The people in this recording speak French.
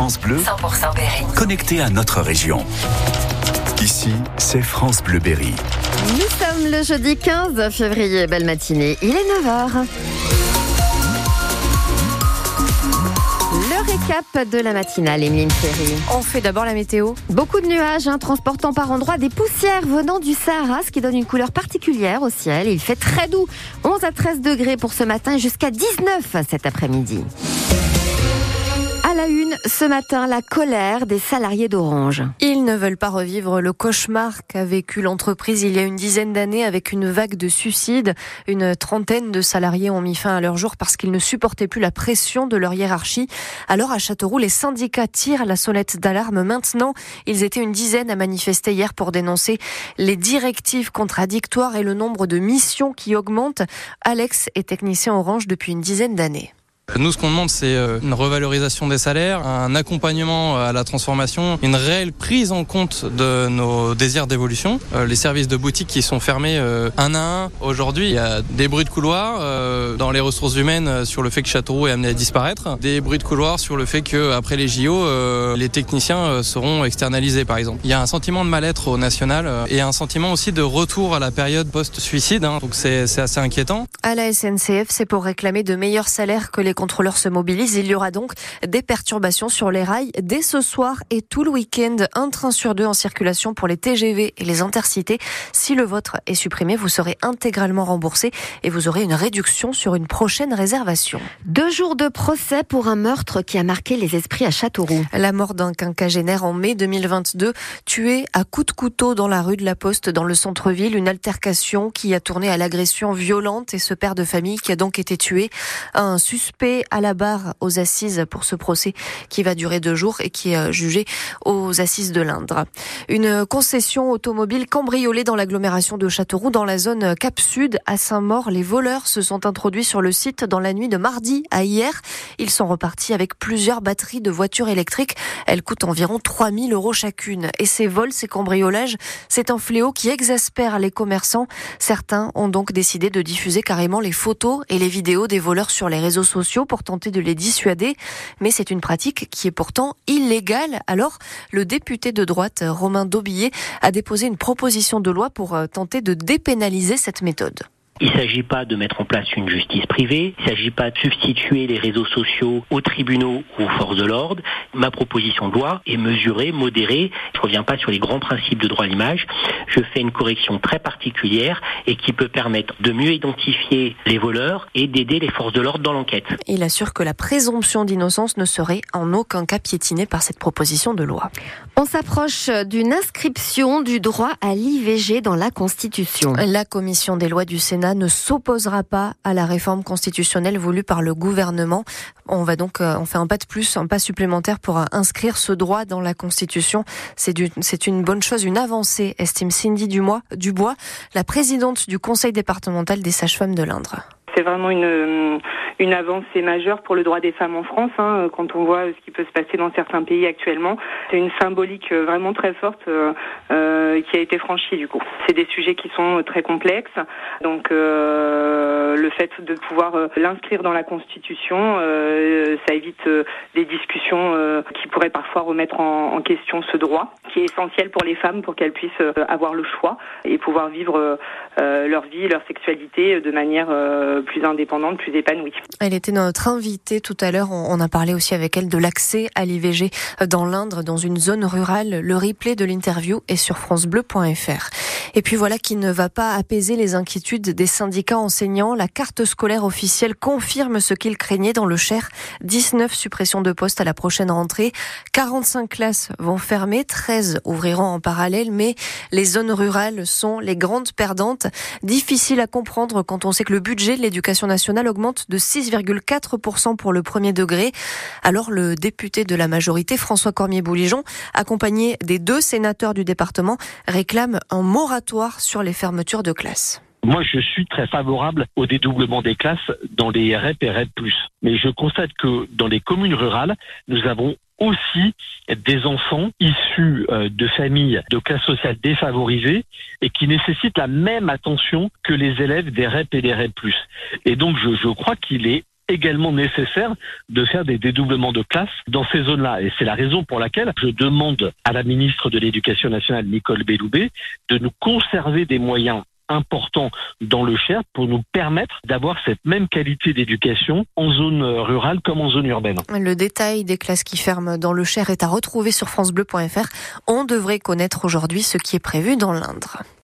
France Bleu, 100% Berry. connecté à notre région. Ici, c'est France Bleu Berry. Nous sommes le jeudi 15 février, belle matinée, il est 9h. Le récap de la matinale, Emeline Ferry. On fait d'abord la météo. Beaucoup de nuages, hein, transportant par endroits des poussières venant du Sahara, ce qui donne une couleur particulière au ciel. Il fait très doux, 11 à 13 degrés pour ce matin et jusqu'à 19 cet après-midi. À la une, ce matin, la colère des salariés d'Orange. Ils ne veulent pas revivre le cauchemar qu'a vécu l'entreprise il y a une dizaine d'années avec une vague de suicides. Une trentaine de salariés ont mis fin à leur jour parce qu'ils ne supportaient plus la pression de leur hiérarchie. Alors à Châteauroux, les syndicats tirent la sonnette d'alarme maintenant. Ils étaient une dizaine à manifester hier pour dénoncer les directives contradictoires et le nombre de missions qui augmentent. Alex est technicien Orange depuis une dizaine d'années. Nous, ce qu'on demande, c'est euh, une revalorisation des salaires, un accompagnement à la transformation, une réelle prise en compte de nos désirs d'évolution. Euh, les services de boutique qui sont fermés euh, un à un aujourd'hui, il y a des bruits de couloir dans les ressources humaines sur le fait que Châteauroux est amené à disparaître, des bruits de couloir sur le fait que après les JO, les techniciens seront externalisés, par exemple. Il y a un sentiment de mal-être au national et un sentiment aussi de retour à la période post-suicide. Hein, donc c'est assez inquiétant. À la SNCF, c'est pour réclamer de meilleurs salaires que les contrôleurs se mobilisent. Il y aura donc des perturbations sur les rails dès ce soir et tout le week-end. Un train sur deux en circulation pour les TGV et les intercités. Si le vôtre est supprimé, vous serez intégralement remboursé et vous aurez une réduction sur une prochaine réservation. Deux jours de procès pour un meurtre qui a marqué les esprits à Châteauroux. La mort d'un quinquagénaire en mai 2022, tué à coups de couteau dans la rue de la Poste dans le centre-ville. Une altercation qui a tourné à l'agression violente et ce père de famille qui a donc été tué. Un suspect à la barre aux assises pour ce procès qui va durer deux jours et qui est jugé aux assises de l'Indre. Une concession automobile cambriolée dans l'agglomération de Châteauroux dans la zone Cap Sud à Saint-Maur. Les voleurs se sont introduits sur le site dans la nuit de mardi à hier. Ils sont repartis avec plusieurs batteries de voitures électriques. Elles coûtent environ 3000 euros chacune. Et ces vols, ces cambriolages, c'est un fléau qui exaspère les commerçants. Certains ont donc décidé de diffuser carrément les photos et les vidéos des voleurs sur les réseaux sociaux pour tenter de les dissuader, mais c'est une pratique qui est pourtant illégale. Alors, le député de droite, Romain Daubillet, a déposé une proposition de loi pour euh, tenter de dépénaliser cette méthode. Il ne s'agit pas de mettre en place une justice privée, il ne s'agit pas de substituer les réseaux sociaux aux tribunaux ou aux forces de l'ordre. Ma proposition de loi est mesurée, modérée. Je ne reviens pas sur les grands principes de droit à l'image. Je fais une correction très particulière et qui peut permettre de mieux identifier les voleurs et d'aider les forces de l'ordre dans l'enquête. Il assure que la présomption d'innocence ne serait en aucun cas piétinée par cette proposition de loi. On s'approche d'une inscription du droit à l'IVG dans la Constitution. La commission des lois du Sénat ne s'opposera pas à la réforme constitutionnelle voulue par le gouvernement. On va donc, on fait un pas de plus, un pas supplémentaire pour inscrire ce droit dans la Constitution. C'est une bonne chose, une avancée, estime Cindy Dumois, Dubois, la présidente du Conseil départemental des sages-femmes de l'Indre. C'est vraiment une, une avancée majeure pour le droit des femmes en France, hein, quand on voit ce qui peut se passer dans certains pays actuellement. C'est une symbolique vraiment très forte euh, qui a été franchie du coup. C'est des sujets qui sont très complexes, donc euh, le fait de pouvoir l'inscrire dans la Constitution, euh, ça évite des discussions qui pourraient parfois remettre en, en, question ce droit, qui est essentiel pour les femmes pour qu'elles puissent avoir le choix et pouvoir vivre leur vie, leur sexualité de manière plus indépendante, plus épanouie. Elle était notre invitée tout à l'heure. On a parlé aussi avec elle de l'accès à l'IVG dans l'Indre, dans une zone rurale. Le replay de l'interview est sur francebleu.fr. Et puis voilà qui ne va pas apaiser les inquiétudes des syndicats enseignants. La carte scolaire officielle confirme ce qu'ils craignaient dans le Cher. 19 suppressions de postes à la prochaine rentrée. 45 classes vont fermer, 13 ouvriront en parallèle, mais les zones rurales sont les grandes perdantes. Difficile à comprendre quand on sait que le budget de l'éducation nationale augmente de 6,4% pour le premier degré. Alors le député de la majorité, François Cormier-Bouligeon, accompagné des deux sénateurs du département, réclame un moratoire sur les fermetures de classes. Moi, je suis très favorable au dédoublement des classes dans les REP et REP+. Mais je constate que dans les communes rurales, nous avons aussi des enfants issus de familles de classe sociale défavorisées et qui nécessitent la même attention que les élèves des REP et des REP+. Et donc, je, je crois qu'il est également nécessaire de faire des dédoublements de classes dans ces zones-là. Et c'est la raison pour laquelle je demande à la ministre de l'Éducation nationale, Nicole Belloubet, de nous conserver des moyens importants dans le Cher pour nous permettre d'avoir cette même qualité d'éducation en zone rurale comme en zone urbaine. Le détail des classes qui ferment dans le Cher est à retrouver sur francebleu.fr. On devrait connaître aujourd'hui ce qui est prévu dans l'Indre.